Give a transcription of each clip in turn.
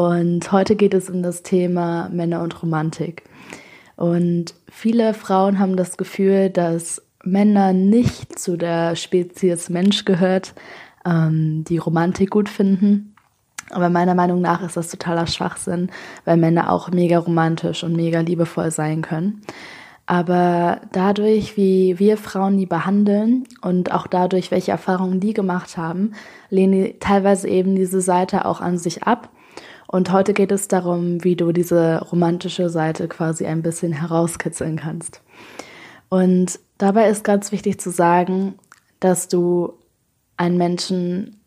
Und heute geht es um das Thema Männer und Romantik. Und viele Frauen haben das Gefühl, dass Männer nicht zu der Spezies Mensch gehört, ähm, die Romantik gut finden. Aber meiner Meinung nach ist das totaler Schwachsinn, weil Männer auch mega romantisch und mega liebevoll sein können. Aber dadurch, wie wir Frauen die behandeln und auch dadurch, welche Erfahrungen die gemacht haben, lehnen die teilweise eben diese Seite auch an sich ab und heute geht es darum, wie du diese romantische Seite quasi ein bisschen herauskitzeln kannst. Und dabei ist ganz wichtig zu sagen, dass du einen Menschen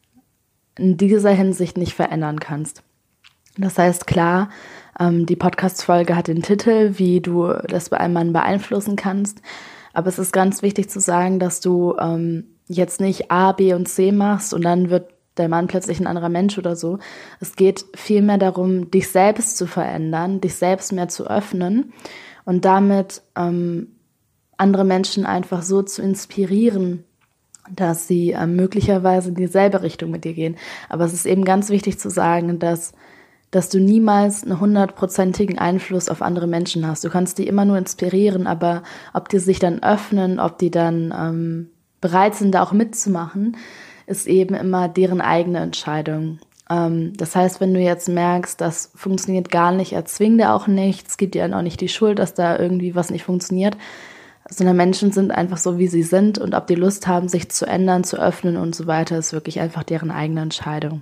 in dieser Hinsicht nicht verändern kannst. Das heißt, klar, ähm, die Podcast-Folge hat den Titel, wie du das bei einem Mann beeinflussen kannst. Aber es ist ganz wichtig zu sagen, dass du ähm, jetzt nicht A, B und C machst und dann wird der Mann plötzlich ein anderer Mensch oder so. Es geht vielmehr darum, dich selbst zu verändern, dich selbst mehr zu öffnen und damit ähm, andere Menschen einfach so zu inspirieren, dass sie ähm, möglicherweise in dieselbe Richtung mit dir gehen. Aber es ist eben ganz wichtig zu sagen, dass dass du niemals einen hundertprozentigen Einfluss auf andere Menschen hast. Du kannst die immer nur inspirieren, aber ob die sich dann öffnen, ob die dann ähm, bereit sind, da auch mitzumachen, ist eben immer deren eigene Entscheidung. Ähm, das heißt, wenn du jetzt merkst, das funktioniert gar nicht, erzwing dir auch nichts, gibt dir auch nicht die Schuld, dass da irgendwie was nicht funktioniert, sondern Menschen sind einfach so, wie sie sind und ob die Lust haben, sich zu ändern, zu öffnen und so weiter, ist wirklich einfach deren eigene Entscheidung.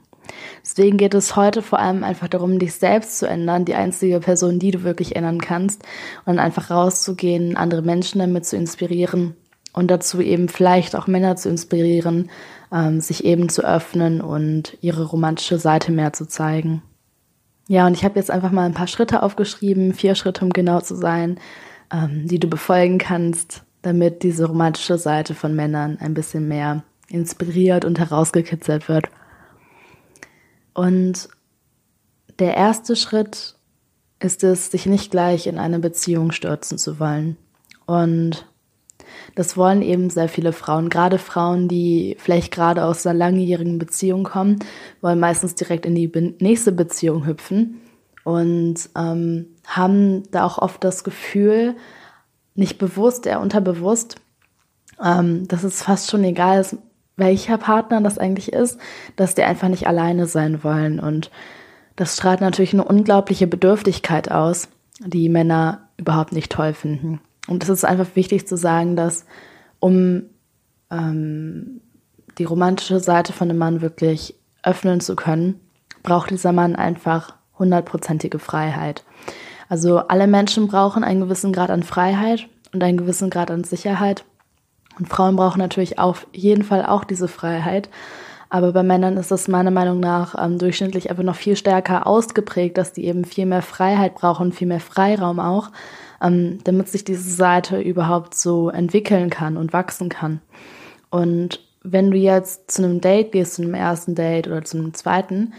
Deswegen geht es heute vor allem einfach darum, dich selbst zu ändern, die einzige Person, die du wirklich ändern kannst und einfach rauszugehen, andere Menschen damit zu inspirieren und dazu eben vielleicht auch Männer zu inspirieren, ähm, sich eben zu öffnen und ihre romantische Seite mehr zu zeigen. Ja, und ich habe jetzt einfach mal ein paar Schritte aufgeschrieben, vier Schritte, um genau zu sein, ähm, die du befolgen kannst, damit diese romantische Seite von Männern ein bisschen mehr inspiriert und herausgekitzelt wird. Und der erste Schritt ist es, sich nicht gleich in eine Beziehung stürzen zu wollen. Und das wollen eben sehr viele Frauen. Gerade Frauen, die vielleicht gerade aus einer langjährigen Beziehung kommen, wollen meistens direkt in die nächste Beziehung hüpfen und ähm, haben da auch oft das Gefühl, nicht bewusst, eher unterbewusst, ähm, dass es fast schon egal ist, welcher Partner das eigentlich ist, dass die einfach nicht alleine sein wollen. Und das strahlt natürlich eine unglaubliche Bedürftigkeit aus, die Männer überhaupt nicht toll finden. Und es ist einfach wichtig zu sagen, dass um ähm, die romantische Seite von einem Mann wirklich öffnen zu können, braucht dieser Mann einfach hundertprozentige Freiheit. Also alle Menschen brauchen einen gewissen Grad an Freiheit und einen gewissen Grad an Sicherheit. Und Frauen brauchen natürlich auf jeden Fall auch diese Freiheit. Aber bei Männern ist das meiner Meinung nach ähm, durchschnittlich einfach noch viel stärker ausgeprägt, dass die eben viel mehr Freiheit brauchen, viel mehr Freiraum auch, ähm, damit sich diese Seite überhaupt so entwickeln kann und wachsen kann. Und wenn du jetzt zu einem Date gehst, zu einem ersten Date oder zu einem zweiten,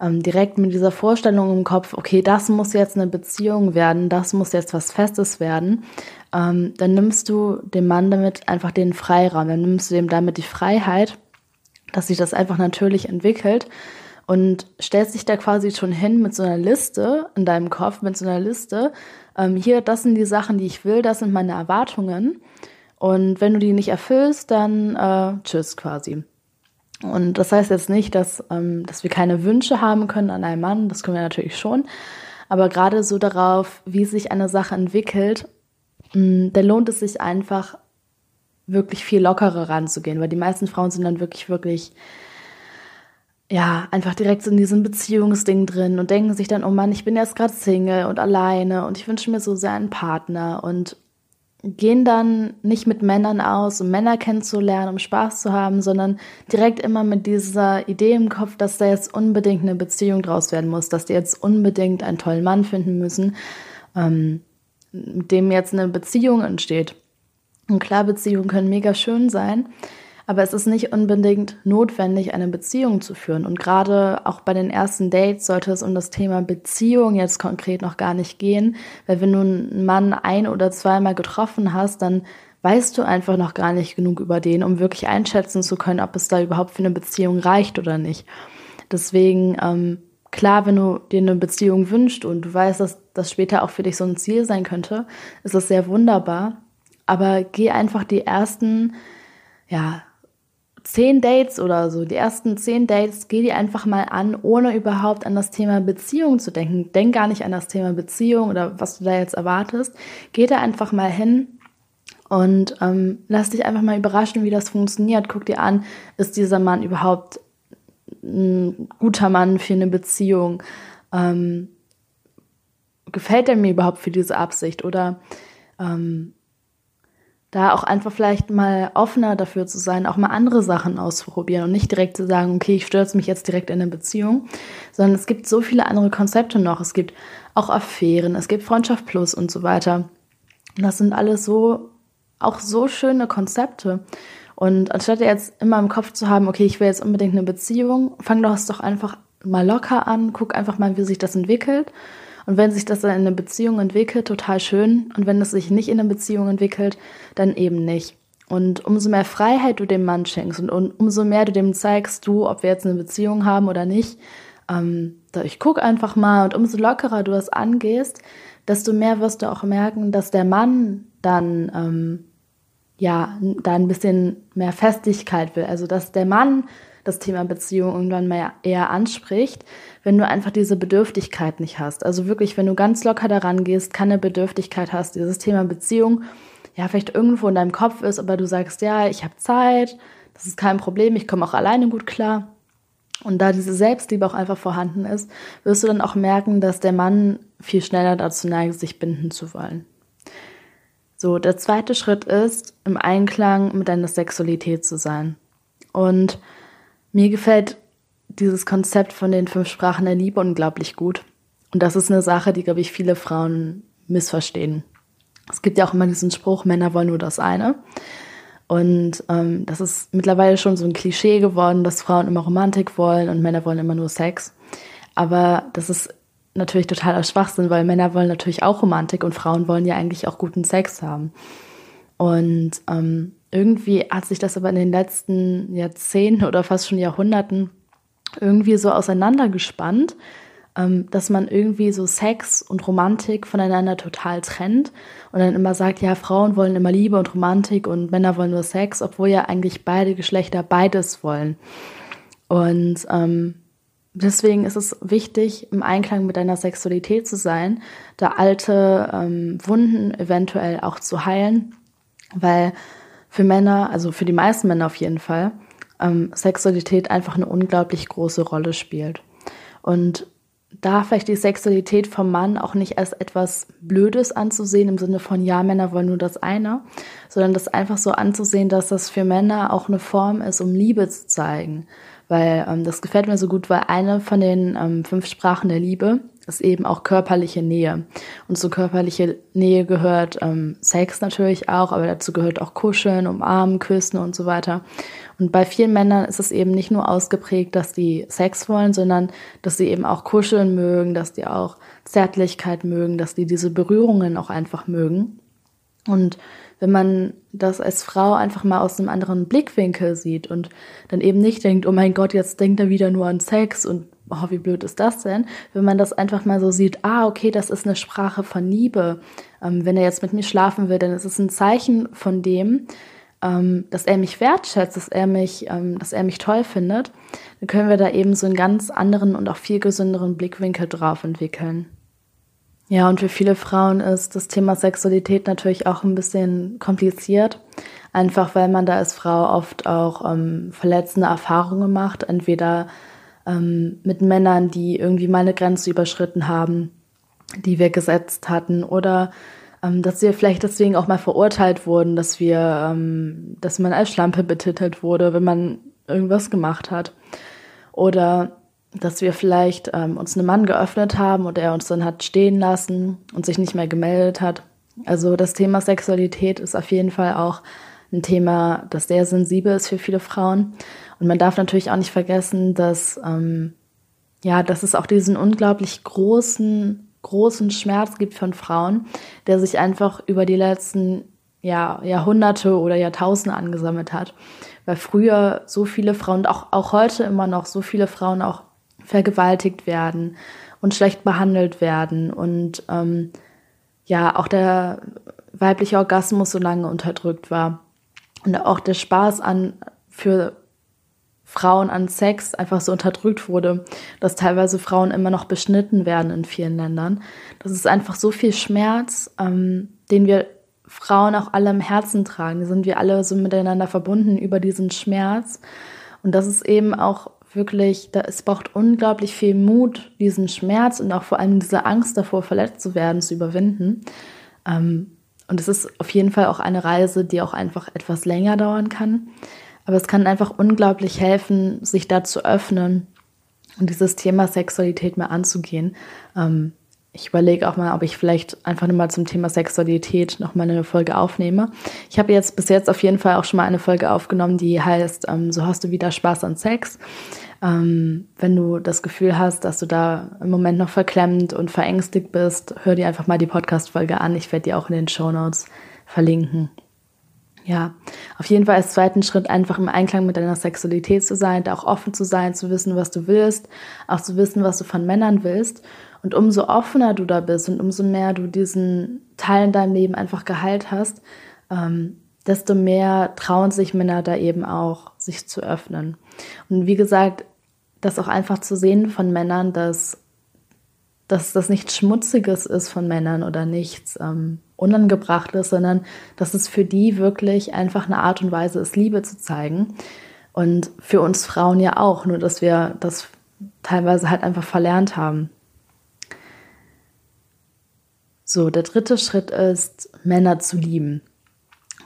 ähm, direkt mit dieser Vorstellung im Kopf, okay, das muss jetzt eine Beziehung werden, das muss jetzt was Festes werden, ähm, dann nimmst du dem Mann damit einfach den Freiraum, dann nimmst du dem damit die Freiheit, dass sich das einfach natürlich entwickelt und stellst dich da quasi schon hin mit so einer Liste in deinem Kopf, mit so einer Liste. Ähm, hier, das sind die Sachen, die ich will, das sind meine Erwartungen. Und wenn du die nicht erfüllst, dann äh, tschüss quasi. Und das heißt jetzt nicht, dass, ähm, dass wir keine Wünsche haben können an einen Mann, das können wir natürlich schon. Aber gerade so darauf, wie sich eine Sache entwickelt, mh, mm, da lohnt es sich einfach, wirklich viel lockerer ranzugehen, weil die meisten Frauen sind dann wirklich, wirklich ja, einfach direkt so in diesem Beziehungsding drin und denken sich dann, oh Mann, ich bin jetzt gerade Single und alleine und ich wünsche mir so sehr einen Partner. Und gehen dann nicht mit Männern aus, um Männer kennenzulernen, um Spaß zu haben, sondern direkt immer mit dieser Idee im Kopf, dass da jetzt unbedingt eine Beziehung draus werden muss, dass die jetzt unbedingt einen tollen Mann finden müssen, ähm, mit dem jetzt eine Beziehung entsteht. Und klar, Beziehungen können mega schön sein, aber es ist nicht unbedingt notwendig, eine Beziehung zu führen. Und gerade auch bei den ersten Dates sollte es um das Thema Beziehung jetzt konkret noch gar nicht gehen. Weil wenn du einen Mann ein- oder zweimal getroffen hast, dann weißt du einfach noch gar nicht genug über den, um wirklich einschätzen zu können, ob es da überhaupt für eine Beziehung reicht oder nicht. Deswegen, ähm, klar, wenn du dir eine Beziehung wünschst und du weißt, dass das später auch für dich so ein Ziel sein könnte, ist das sehr wunderbar. Aber geh einfach die ersten, ja, zehn Dates oder so, die ersten zehn Dates, geh die einfach mal an, ohne überhaupt an das Thema Beziehung zu denken. Denk gar nicht an das Thema Beziehung oder was du da jetzt erwartest. Geh da einfach mal hin und ähm, lass dich einfach mal überraschen, wie das funktioniert. Guck dir an, ist dieser Mann überhaupt ein guter Mann für eine Beziehung? Ähm, gefällt er mir überhaupt für diese Absicht? Oder ähm, da auch einfach vielleicht mal offener dafür zu sein, auch mal andere Sachen auszuprobieren und nicht direkt zu sagen, okay, ich stürze mich jetzt direkt in eine Beziehung, sondern es gibt so viele andere Konzepte noch. Es gibt auch Affären, es gibt Freundschaft Plus und so weiter. Und das sind alles so, auch so schöne Konzepte. Und anstatt jetzt immer im Kopf zu haben, okay, ich will jetzt unbedingt eine Beziehung, fang doch es doch einfach mal locker an, guck einfach mal, wie sich das entwickelt und wenn sich das dann in eine Beziehung entwickelt, total schön. Und wenn es sich nicht in eine Beziehung entwickelt, dann eben nicht. Und umso mehr Freiheit du dem Mann schenkst und, umso mehr du dem zeigst, du, ob wir jetzt eine Beziehung haben oder nicht, ähm, ich guck einfach mal und umso lockerer du das angehst, desto mehr wirst du auch merken, dass der Mann dann ähm, ja da ein bisschen mehr Festigkeit will. Also dass der Mann das Thema Beziehung irgendwann mal eher anspricht, wenn du einfach diese Bedürftigkeit nicht hast. Also wirklich, wenn du ganz locker daran gehst, keine Bedürftigkeit hast, dieses Thema Beziehung ja vielleicht irgendwo in deinem Kopf ist, aber du sagst, ja, ich habe Zeit, das ist kein Problem, ich komme auch alleine gut klar. Und da diese Selbstliebe auch einfach vorhanden ist, wirst du dann auch merken, dass der Mann viel schneller dazu neigt, sich binden zu wollen. So, der zweite Schritt ist, im Einklang mit deiner Sexualität zu sein. Und mir gefällt dieses Konzept von den fünf Sprachen der Liebe unglaublich gut. Und das ist eine Sache, die, glaube ich, viele Frauen missverstehen. Es gibt ja auch immer diesen Spruch, Männer wollen nur das eine. Und ähm, das ist mittlerweile schon so ein Klischee geworden, dass Frauen immer Romantik wollen und Männer wollen immer nur Sex. Aber das ist natürlich totaler Schwachsinn, weil Männer wollen natürlich auch Romantik und Frauen wollen ja eigentlich auch guten Sex haben. Und ähm, irgendwie hat sich das aber in den letzten Jahrzehnten oder fast schon Jahrhunderten irgendwie so auseinandergespannt, ähm, dass man irgendwie so Sex und Romantik voneinander total trennt und dann immer sagt, ja, Frauen wollen immer Liebe und Romantik und Männer wollen nur Sex, obwohl ja eigentlich beide Geschlechter beides wollen. Und ähm, deswegen ist es wichtig, im Einklang mit deiner Sexualität zu sein, da alte ähm, Wunden eventuell auch zu heilen, weil für Männer, also für die meisten Männer auf jeden Fall, ähm, Sexualität einfach eine unglaublich große Rolle spielt. Und da vielleicht die Sexualität vom Mann auch nicht als etwas Blödes anzusehen, im Sinne von, ja, Männer wollen nur das eine, sondern das einfach so anzusehen, dass das für Männer auch eine Form ist, um Liebe zu zeigen. Weil ähm, das gefällt mir so gut, weil eine von den ähm, fünf Sprachen der Liebe ist eben auch körperliche Nähe. Und zu körperliche Nähe gehört ähm, Sex natürlich auch, aber dazu gehört auch Kuscheln, Umarmen, Küssen und so weiter. Und bei vielen Männern ist es eben nicht nur ausgeprägt, dass die Sex wollen, sondern dass sie eben auch kuscheln mögen, dass die auch Zärtlichkeit mögen, dass die diese Berührungen auch einfach mögen. Und wenn man das als Frau einfach mal aus einem anderen Blickwinkel sieht und dann eben nicht denkt, oh mein Gott, jetzt denkt er wieder nur an Sex und oh, wie blöd ist das denn? Wenn man das einfach mal so sieht, ah, okay, das ist eine Sprache von Liebe. Ähm, wenn er jetzt mit mir schlafen will, dann ist es ein Zeichen von dem, ähm, dass er mich wertschätzt, dass er mich, ähm, dass er mich toll findet. Dann können wir da eben so einen ganz anderen und auch viel gesünderen Blickwinkel drauf entwickeln. Ja, und für viele Frauen ist das Thema Sexualität natürlich auch ein bisschen kompliziert. Einfach weil man da als Frau oft auch ähm, verletzende Erfahrungen macht. Entweder ähm, mit Männern, die irgendwie mal eine Grenze überschritten haben, die wir gesetzt hatten, oder ähm, dass wir vielleicht deswegen auch mal verurteilt wurden, dass wir, ähm, dass man als Schlampe betitelt wurde, wenn man irgendwas gemacht hat. Oder dass wir vielleicht ähm, uns einem Mann geöffnet haben und er uns dann hat stehen lassen und sich nicht mehr gemeldet hat. Also das Thema Sexualität ist auf jeden Fall auch ein Thema, das sehr sensibel ist für viele Frauen. Und man darf natürlich auch nicht vergessen, dass ähm, ja, dass es auch diesen unglaublich großen, großen Schmerz gibt von Frauen, der sich einfach über die letzten ja, Jahrhunderte oder Jahrtausende angesammelt hat. Weil früher so viele Frauen, auch, auch heute immer noch so viele Frauen auch vergewaltigt werden und schlecht behandelt werden und ähm, ja, auch der weibliche Orgasmus so lange unterdrückt war und auch der Spaß an für Frauen an Sex einfach so unterdrückt wurde, dass teilweise Frauen immer noch beschnitten werden in vielen Ländern. Das ist einfach so viel Schmerz, ähm, den wir Frauen auch alle im Herzen tragen. Da sind wir alle so miteinander verbunden über diesen Schmerz. Und das ist eben auch wirklich, da, es braucht unglaublich viel Mut, diesen Schmerz und auch vor allem diese Angst davor, verletzt zu werden, zu überwinden. Ähm, und es ist auf jeden Fall auch eine Reise, die auch einfach etwas länger dauern kann. Aber es kann einfach unglaublich helfen, sich da zu öffnen und dieses Thema Sexualität mal anzugehen. Ähm, ich überlege auch mal, ob ich vielleicht einfach nur mal zum Thema Sexualität noch mal eine Folge aufnehme. Ich habe jetzt bis jetzt auf jeden Fall auch schon mal eine Folge aufgenommen, die heißt, ähm, so hast du wieder Spaß an Sex. Ähm, wenn du das Gefühl hast, dass du da im Moment noch verklemmt und verängstigt bist, hör dir einfach mal die Podcast-Folge an. Ich werde die auch in den Show Notes verlinken. Ja, auf jeden Fall als zweiten Schritt einfach im Einklang mit deiner Sexualität zu sein, da auch offen zu sein, zu wissen, was du willst, auch zu wissen, was du von Männern willst. Und umso offener du da bist und umso mehr du diesen Teil in deinem Leben einfach geheilt hast, ähm, desto mehr trauen sich Männer da eben auch, sich zu öffnen. Und wie gesagt, das auch einfach zu sehen von Männern, dass, dass das nichts Schmutziges ist von Männern oder nichts ähm, Unangebrachtes, sondern dass es für die wirklich einfach eine Art und Weise ist, Liebe zu zeigen. Und für uns Frauen ja auch, nur dass wir das teilweise halt einfach verlernt haben. So, der dritte Schritt ist, Männer zu lieben.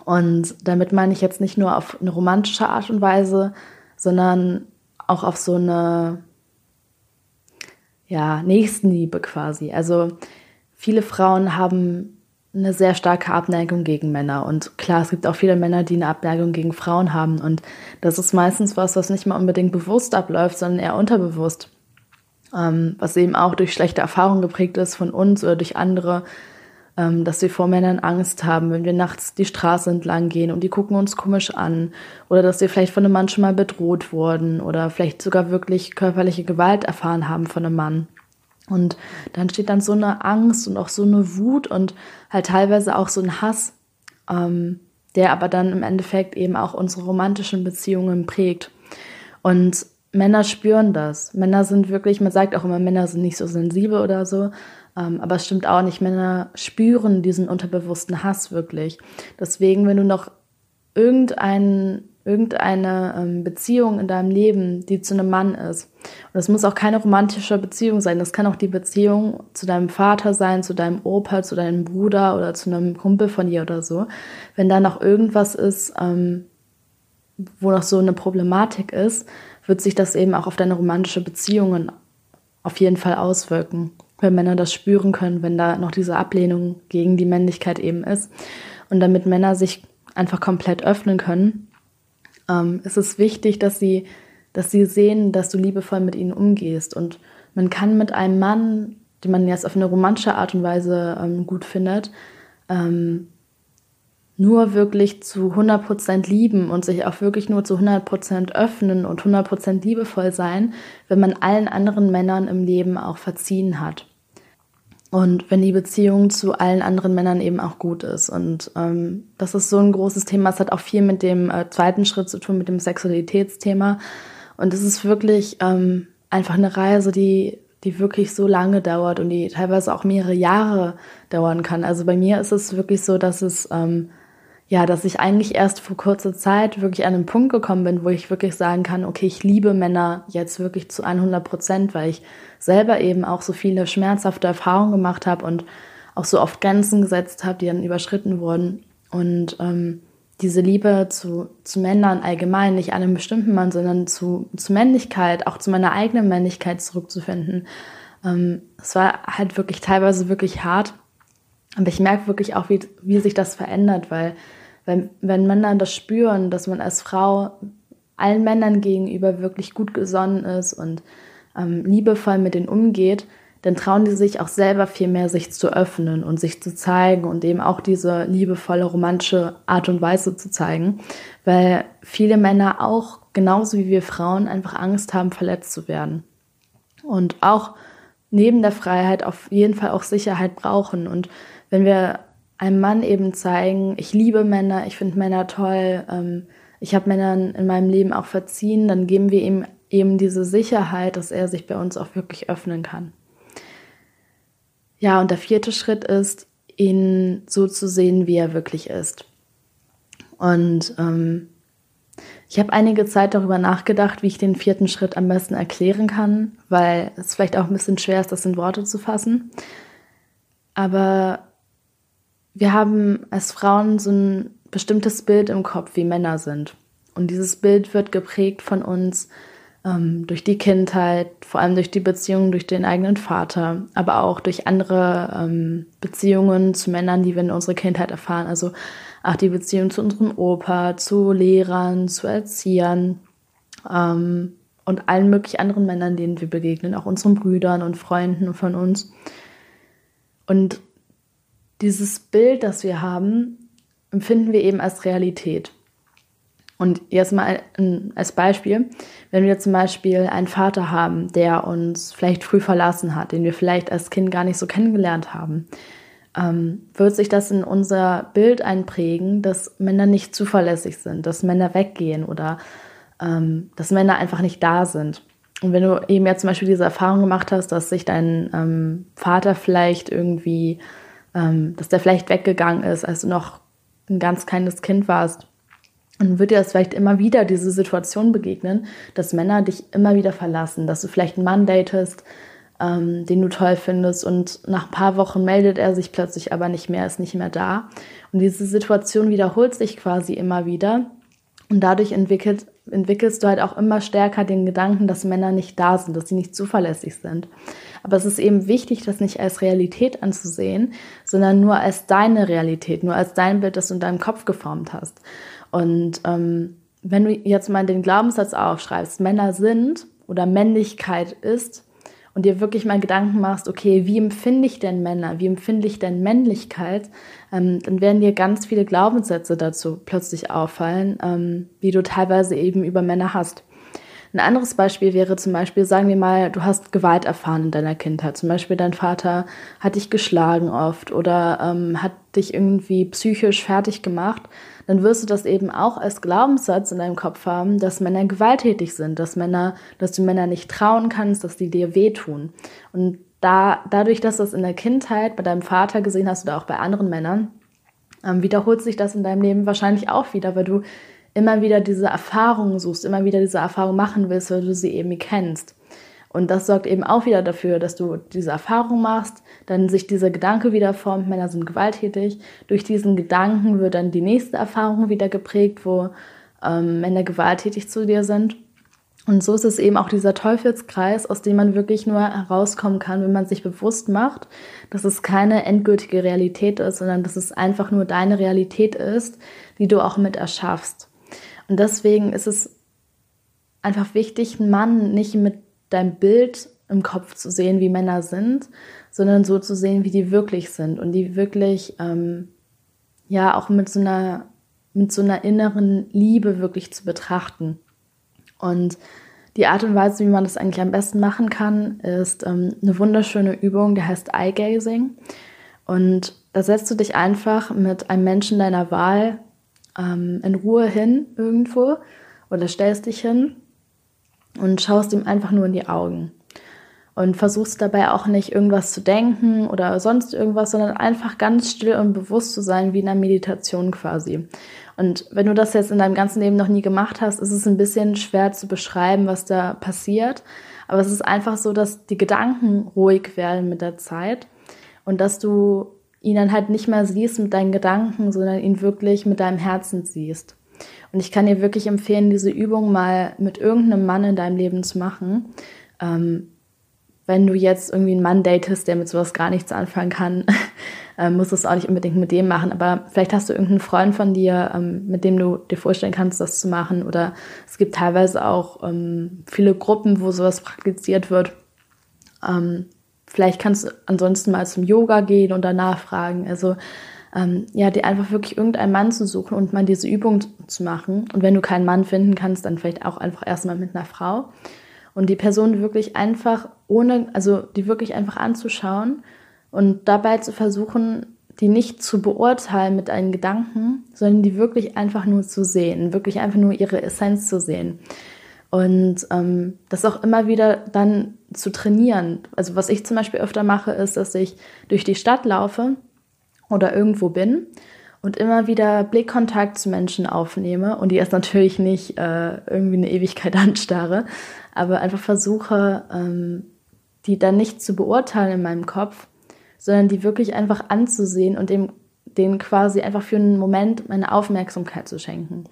Und damit meine ich jetzt nicht nur auf eine romantische Art und Weise, sondern auch auf so eine ja, Nächstenliebe quasi. Also viele Frauen haben eine sehr starke Abneigung gegen Männer. Und klar, es gibt auch viele Männer, die eine Abneigung gegen Frauen haben. Und das ist meistens was, was nicht mal unbedingt bewusst abläuft, sondern eher unterbewusst. Ähm, was eben auch durch schlechte Erfahrungen geprägt ist von uns oder durch andere, ähm, dass wir vor Männern Angst haben, wenn wir nachts die Straße entlang gehen und die gucken uns komisch an. Oder dass wir vielleicht von einem Mann schon mal bedroht wurden oder vielleicht sogar wirklich körperliche Gewalt erfahren haben von einem Mann. Und dann steht dann so eine Angst und auch so eine Wut und halt teilweise auch so ein Hass, ähm, der aber dann im Endeffekt eben auch unsere romantischen Beziehungen prägt. Und Männer spüren das. Männer sind wirklich, man sagt auch immer, Männer sind nicht so sensibel oder so, aber es stimmt auch nicht. Männer spüren diesen unterbewussten Hass wirklich. Deswegen, wenn du noch irgendeinen irgendeine ähm, Beziehung in deinem Leben, die zu einem Mann ist. Und das muss auch keine romantische Beziehung sein. Das kann auch die Beziehung zu deinem Vater sein, zu deinem Opa, zu deinem Bruder oder zu einem Kumpel von dir oder so. Wenn da noch irgendwas ist, ähm, wo noch so eine Problematik ist, wird sich das eben auch auf deine romantische Beziehungen auf jeden Fall auswirken. Wenn Männer das spüren können, wenn da noch diese Ablehnung gegen die Männlichkeit eben ist. Und damit Männer sich einfach komplett öffnen können, ähm, ist es wichtig, dass sie, dass sie sehen, dass du liebevoll mit ihnen umgehst. Und man kann mit einem Mann, den man jetzt auf eine romantische Art und Weise ähm, gut findet, ähm, nur wirklich zu 100% lieben und sich auch wirklich nur zu 100% öffnen und 100% liebevoll sein, wenn man allen anderen Männern im Leben auch verziehen hat. Und wenn die Beziehung zu allen anderen Männern eben auch gut ist. Und ähm, das ist so ein großes Thema. Es hat auch viel mit dem äh, zweiten Schritt zu tun, mit dem Sexualitätsthema. Und es ist wirklich ähm, einfach eine Reise, die, die wirklich so lange dauert und die teilweise auch mehrere Jahre dauern kann. Also bei mir ist es wirklich so, dass es ähm, ja, dass ich eigentlich erst vor kurzer Zeit wirklich an einen Punkt gekommen bin, wo ich wirklich sagen kann, okay, ich liebe Männer jetzt wirklich zu 100 Prozent, weil ich selber eben auch so viele schmerzhafte Erfahrungen gemacht habe und auch so oft Grenzen gesetzt habe, die dann überschritten wurden. Und ähm, diese Liebe zu, zu Männern allgemein, nicht einem bestimmten Mann, sondern zu, zu Männlichkeit, auch zu meiner eigenen Männlichkeit zurückzufinden. Ähm, es war halt wirklich teilweise wirklich hart. Aber ich merke wirklich auch, wie, wie sich das verändert, weil wenn, wenn Männer das spüren, dass man als Frau allen Männern gegenüber wirklich gut gesonnen ist und ähm, liebevoll mit denen umgeht, dann trauen die sich auch selber viel mehr, sich zu öffnen und sich zu zeigen und eben auch diese liebevolle, romantische Art und Weise zu zeigen, weil viele Männer auch, genauso wie wir Frauen, einfach Angst haben, verletzt zu werden. Und auch neben der Freiheit auf jeden Fall auch Sicherheit brauchen. Und wenn wir einem Mann eben zeigen, ich liebe Männer, ich finde Männer toll, ähm, ich habe Männern in meinem Leben auch verziehen, dann geben wir ihm eben diese Sicherheit, dass er sich bei uns auch wirklich öffnen kann. Ja, und der vierte Schritt ist, ihn so zu sehen, wie er wirklich ist. Und ähm, ich habe einige Zeit darüber nachgedacht, wie ich den vierten Schritt am besten erklären kann, weil es vielleicht auch ein bisschen schwer ist, das in Worte zu fassen. Aber wir haben als Frauen so ein bestimmtes Bild im Kopf, wie Männer sind. Und dieses Bild wird geprägt von uns ähm, durch die Kindheit, vor allem durch die Beziehungen durch den eigenen Vater, aber auch durch andere ähm, Beziehungen zu Männern, die wir in unserer Kindheit erfahren. Also auch die Beziehung zu unserem Opa, zu Lehrern, zu Erziehern ähm, und allen möglichen anderen Männern, denen wir begegnen, auch unseren Brüdern und Freunden von uns. Und dieses Bild, das wir haben, empfinden wir eben als Realität. Und jetzt mal als Beispiel, wenn wir zum Beispiel einen Vater haben, der uns vielleicht früh verlassen hat, den wir vielleicht als Kind gar nicht so kennengelernt haben, ähm, wird sich das in unser Bild einprägen, dass Männer nicht zuverlässig sind, dass Männer weggehen oder ähm, dass Männer einfach nicht da sind. Und wenn du eben jetzt zum Beispiel diese Erfahrung gemacht hast, dass sich dein ähm, Vater vielleicht irgendwie, dass der vielleicht weggegangen ist, als du noch ein ganz kleines Kind warst, und wird dir das vielleicht immer wieder diese Situation begegnen, dass Männer dich immer wieder verlassen, dass du vielleicht einen Mann datest, ähm, den du toll findest und nach ein paar Wochen meldet er sich plötzlich aber nicht mehr, ist nicht mehr da. Und diese Situation wiederholt sich quasi immer wieder und dadurch entwickelt, entwickelst du halt auch immer stärker den Gedanken, dass Männer nicht da sind, dass sie nicht zuverlässig sind. Aber es ist eben wichtig, das nicht als Realität anzusehen, sondern nur als deine Realität, nur als dein Bild, das du in deinem Kopf geformt hast. Und ähm, wenn du jetzt mal den Glaubenssatz aufschreibst, Männer sind oder Männlichkeit ist, und dir wirklich mal Gedanken machst, okay, wie empfinde ich denn Männer, wie empfinde ich denn Männlichkeit, ähm, dann werden dir ganz viele Glaubenssätze dazu plötzlich auffallen, ähm, wie du teilweise eben über Männer hast. Ein anderes Beispiel wäre zum Beispiel, sagen wir mal, du hast Gewalt erfahren in deiner Kindheit. Zum Beispiel dein Vater hat dich geschlagen oft oder ähm, hat dich irgendwie psychisch fertig gemacht. Dann wirst du das eben auch als Glaubenssatz in deinem Kopf haben, dass Männer gewalttätig sind, dass Männer, dass du Männer nicht trauen kannst, dass die dir wehtun. Und da, dadurch, dass du das in der Kindheit bei deinem Vater gesehen hast oder auch bei anderen Männern, ähm, wiederholt sich das in deinem Leben wahrscheinlich auch wieder, weil du immer wieder diese Erfahrungen suchst, immer wieder diese Erfahrung machen willst, weil du sie eben kennst. Und das sorgt eben auch wieder dafür, dass du diese Erfahrung machst, dann sich dieser Gedanke wieder formt, Männer sind gewalttätig. Durch diesen Gedanken wird dann die nächste Erfahrung wieder geprägt, wo ähm, Männer gewalttätig zu dir sind. Und so ist es eben auch dieser Teufelskreis, aus dem man wirklich nur herauskommen kann, wenn man sich bewusst macht, dass es keine endgültige Realität ist, sondern dass es einfach nur deine Realität ist, die du auch mit erschaffst. Und deswegen ist es einfach wichtig, einen Mann nicht mit deinem Bild im Kopf zu sehen, wie Männer sind, sondern so zu sehen, wie die wirklich sind und die wirklich ähm, ja auch mit so einer mit so einer inneren Liebe wirklich zu betrachten. Und die Art und Weise, wie man das eigentlich am besten machen kann, ist ähm, eine wunderschöne Übung, die heißt Eye Gazing. Und da setzt du dich einfach mit einem Menschen deiner Wahl ähm, in Ruhe hin irgendwo oder stellst dich hin und schaust ihm einfach nur in die Augen. Und versuchst dabei auch nicht irgendwas zu denken oder sonst irgendwas, sondern einfach ganz still und bewusst zu sein, wie in einer Meditation quasi. Und wenn du das jetzt in deinem ganzen Leben noch nie gemacht hast, ist es ein bisschen schwer zu beschreiben, was da passiert. Aber es ist einfach so, dass die Gedanken ruhig werden mit der Zeit und dass du ihn dann halt nicht mehr siehst mit deinen Gedanken, sondern ihn wirklich mit deinem Herzen siehst. Und ich kann dir wirklich empfehlen, diese Übung mal mit irgendeinem Mann in deinem Leben zu machen. Ähm, wenn du jetzt irgendwie einen Mann datest, der mit sowas gar nichts anfangen kann, ähm, musst du es auch nicht unbedingt mit dem machen. Aber vielleicht hast du irgendeinen Freund von dir, ähm, mit dem du dir vorstellen kannst, das zu machen. Oder es gibt teilweise auch ähm, viele Gruppen, wo sowas praktiziert wird. Ähm, vielleicht kannst du ansonsten mal zum Yoga gehen und danach fragen. Also ähm, ja, dir einfach wirklich irgendeinen Mann zu suchen und mal diese Übung zu machen. Und wenn du keinen Mann finden kannst, dann vielleicht auch einfach erstmal mit einer Frau. Und die Person wirklich einfach ohne, also die wirklich einfach anzuschauen und dabei zu versuchen, die nicht zu beurteilen mit einen Gedanken, sondern die wirklich einfach nur zu sehen, wirklich einfach nur ihre Essenz zu sehen. Und ähm, das auch immer wieder dann zu trainieren. Also was ich zum Beispiel öfter mache, ist, dass ich durch die Stadt laufe oder irgendwo bin und immer wieder Blickkontakt zu Menschen aufnehme und die erst natürlich nicht äh, irgendwie eine Ewigkeit anstarre, aber einfach versuche, ähm, die dann nicht zu beurteilen in meinem Kopf, sondern die wirklich einfach anzusehen und dem, denen quasi einfach für einen Moment meine Aufmerksamkeit zu schenken.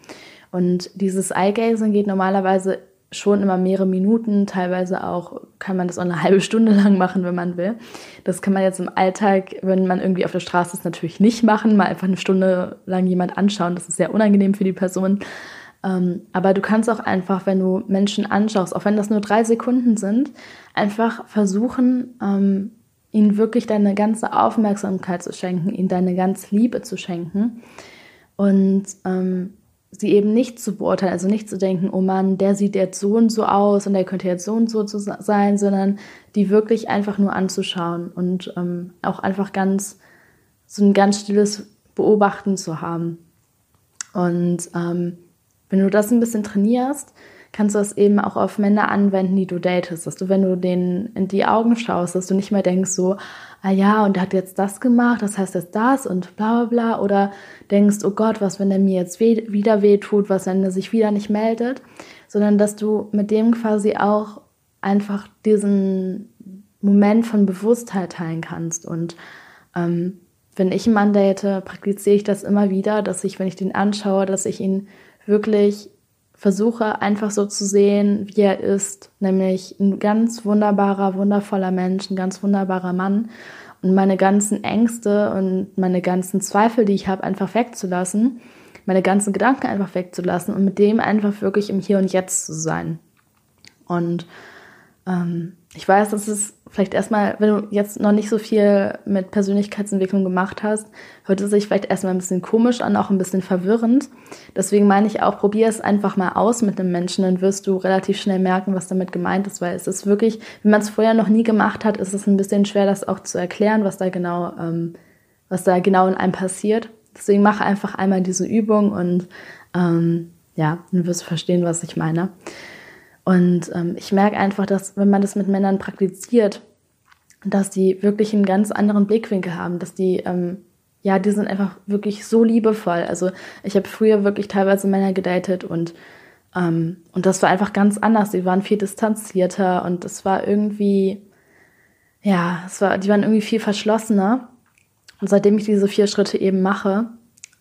Und dieses Eye-Gazing geht normalerweise schon immer mehrere Minuten, teilweise auch kann man das auch eine halbe Stunde lang machen, wenn man will. Das kann man jetzt im Alltag, wenn man irgendwie auf der Straße ist, natürlich nicht machen, mal einfach eine Stunde lang jemand anschauen. Das ist sehr unangenehm für die Person. Ähm, aber du kannst auch einfach, wenn du Menschen anschaust, auch wenn das nur drei Sekunden sind, einfach versuchen, ähm, ihnen wirklich deine ganze Aufmerksamkeit zu schenken, ihnen deine ganze Liebe zu schenken. Und ähm, sie eben nicht zu beurteilen, also nicht zu denken, oh Mann, der sieht jetzt so und so aus und der könnte jetzt so und so sein, sondern die wirklich einfach nur anzuschauen und ähm, auch einfach ganz so ein ganz stilles Beobachten zu haben. Und ähm, wenn du das ein bisschen trainierst, kannst du das eben auch auf Männer anwenden, die du datest, dass du, wenn du denen in die Augen schaust, dass du nicht mehr denkst so, ah ja, und der hat jetzt das gemacht, das heißt jetzt das und bla bla bla, oder denkst, oh Gott, was, wenn er mir jetzt weh, wieder wehtut, was, wenn er sich wieder nicht meldet, sondern dass du mit dem quasi auch einfach diesen Moment von Bewusstheit teilen kannst. Und ähm, wenn ich einen Mann date, praktiziere ich das immer wieder, dass ich, wenn ich den anschaue, dass ich ihn wirklich versuche einfach so zu sehen, wie er ist, nämlich ein ganz wunderbarer, wundervoller Mensch, ein ganz wunderbarer Mann und meine ganzen Ängste und meine ganzen Zweifel, die ich habe, einfach wegzulassen, meine ganzen Gedanken einfach wegzulassen und mit dem einfach wirklich im Hier und Jetzt zu sein. Und ähm, ich weiß, dass es vielleicht erstmal, wenn du jetzt noch nicht so viel mit Persönlichkeitsentwicklung gemacht hast, hört es sich vielleicht erstmal ein bisschen komisch an, auch ein bisschen verwirrend. Deswegen meine ich auch, probier es einfach mal aus mit einem Menschen, dann wirst du relativ schnell merken, was damit gemeint ist, weil es ist wirklich, wenn man es vorher noch nie gemacht hat, ist es ein bisschen schwer, das auch zu erklären, was da genau, ähm, was da genau in einem passiert. Deswegen mache einfach einmal diese Übung und ähm, ja, dann wirst du verstehen, was ich meine. Und ähm, ich merke einfach, dass wenn man das mit Männern praktiziert, dass die wirklich einen ganz anderen Blickwinkel haben, dass die, ähm, ja, die sind einfach wirklich so liebevoll. Also ich habe früher wirklich teilweise Männer gedatet und, ähm, und das war einfach ganz anders. Die waren viel distanzierter und es war irgendwie, ja, es war, die waren irgendwie viel verschlossener. Und seitdem ich diese vier Schritte eben mache,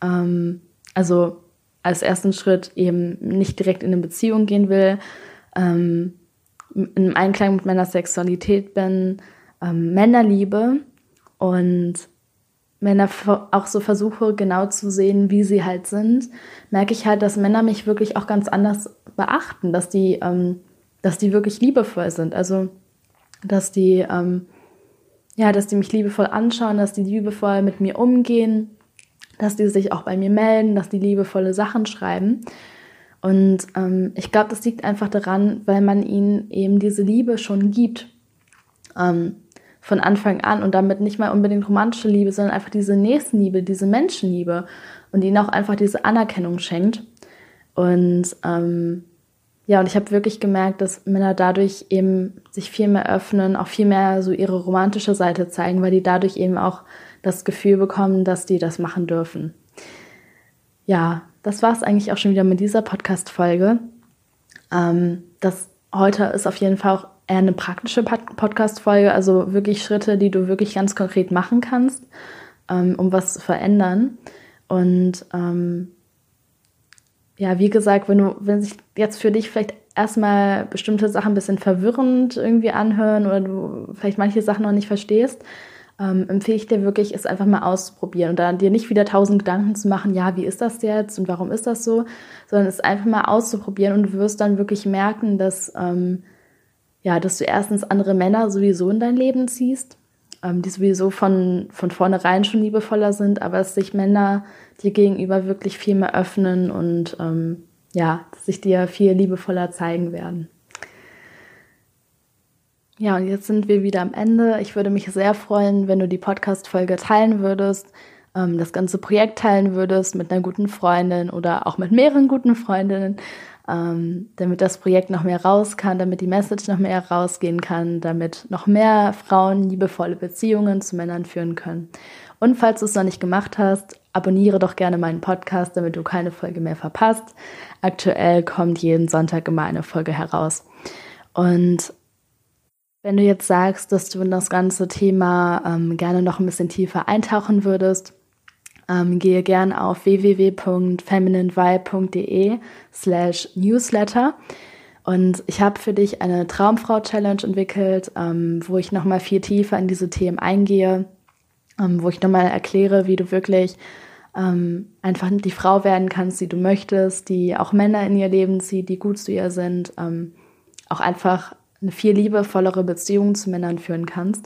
ähm, also als ersten Schritt eben nicht direkt in eine Beziehung gehen will, ähm, im Einklang mit meiner Sexualität bin, ähm, Männer liebe und Männer auch so versuche, genau zu sehen, wie sie halt sind, merke ich halt, dass Männer mich wirklich auch ganz anders beachten, dass die, ähm, dass die wirklich liebevoll sind. Also, dass die, ähm, ja, dass die mich liebevoll anschauen, dass die liebevoll mit mir umgehen, dass die sich auch bei mir melden, dass die liebevolle Sachen schreiben. Und ähm, ich glaube, das liegt einfach daran, weil man ihnen eben diese Liebe schon gibt. Ähm, von Anfang an und damit nicht mal unbedingt romantische Liebe, sondern einfach diese Nächstenliebe, diese Menschenliebe und ihnen auch einfach diese Anerkennung schenkt. Und ähm, ja, und ich habe wirklich gemerkt, dass Männer dadurch eben sich viel mehr öffnen, auch viel mehr so ihre romantische Seite zeigen, weil die dadurch eben auch das Gefühl bekommen, dass die das machen dürfen. Ja, das war es eigentlich auch schon wieder mit dieser Podcast-Folge. Ähm, das heute ist auf jeden Fall auch eher eine praktische Podcast-Folge, also wirklich Schritte, die du wirklich ganz konkret machen kannst. ähm, um was zu verändern. Und ähm, ja, wie gesagt, wenn du, wenn sich jetzt für dich vielleicht erstmal bestimmte Sachen ein bisschen verwirrend irgendwie anhören oder du vielleicht manche Sachen noch nicht verstehst, ähm, empfehle ich dir wirklich, es einfach mal auszuprobieren und dann dir nicht wieder tausend Gedanken zu machen, ja, wie ist das jetzt und warum ist das so, sondern es einfach mal auszuprobieren und du wirst dann wirklich merken, dass, ähm, ja, dass du erstens andere Männer sowieso in dein Leben ziehst, ähm, die sowieso von, von vornherein schon liebevoller sind, aber dass sich Männer dir gegenüber wirklich viel mehr öffnen und ähm, ja, sich dir viel liebevoller zeigen werden. Ja, und jetzt sind wir wieder am Ende. Ich würde mich sehr freuen, wenn du die Podcast-Folge teilen würdest, ähm, das ganze Projekt teilen würdest mit einer guten Freundin oder auch mit mehreren guten Freundinnen, ähm, damit das Projekt noch mehr raus kann, damit die Message noch mehr rausgehen kann, damit noch mehr Frauen liebevolle Beziehungen zu Männern führen können. Und falls du es noch nicht gemacht hast, abonniere doch gerne meinen Podcast, damit du keine Folge mehr verpasst. Aktuell kommt jeden Sonntag immer eine Folge heraus. Und wenn du jetzt sagst, dass du in das ganze Thema ähm, gerne noch ein bisschen tiefer eintauchen würdest, ähm, gehe gerne auf www.femininevibe.de slash newsletter. Und ich habe für dich eine Traumfrau-Challenge entwickelt, ähm, wo ich nochmal viel tiefer in diese Themen eingehe, ähm, wo ich nochmal erkläre, wie du wirklich ähm, einfach die Frau werden kannst, die du möchtest, die auch Männer in ihr Leben zieht, die gut zu ihr sind, ähm, auch einfach eine viel liebevollere Beziehung zu Männern führen kannst.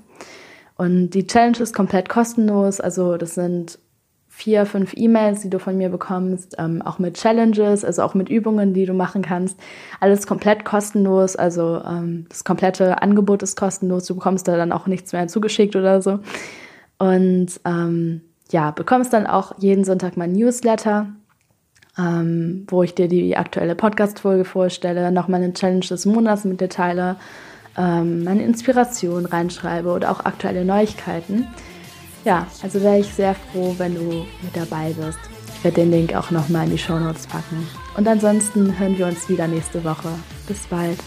Und die Challenge ist komplett kostenlos. Also das sind vier, fünf E-Mails, die du von mir bekommst, ähm, auch mit Challenges, also auch mit Übungen, die du machen kannst. Alles komplett kostenlos. Also ähm, das komplette Angebot ist kostenlos. Du bekommst da dann auch nichts mehr zugeschickt oder so. Und ähm, ja, bekommst dann auch jeden Sonntag mein Newsletter ähm, wo ich dir die aktuelle Podcast-Folge vorstelle, noch meine Challenge des Monats mit dir teile, ähm, meine Inspiration reinschreibe oder auch aktuelle Neuigkeiten. Ja, also wäre ich sehr froh, wenn du mit dabei bist. Ich werde den Link auch nochmal in die Show Notes packen. Und ansonsten hören wir uns wieder nächste Woche. Bis bald.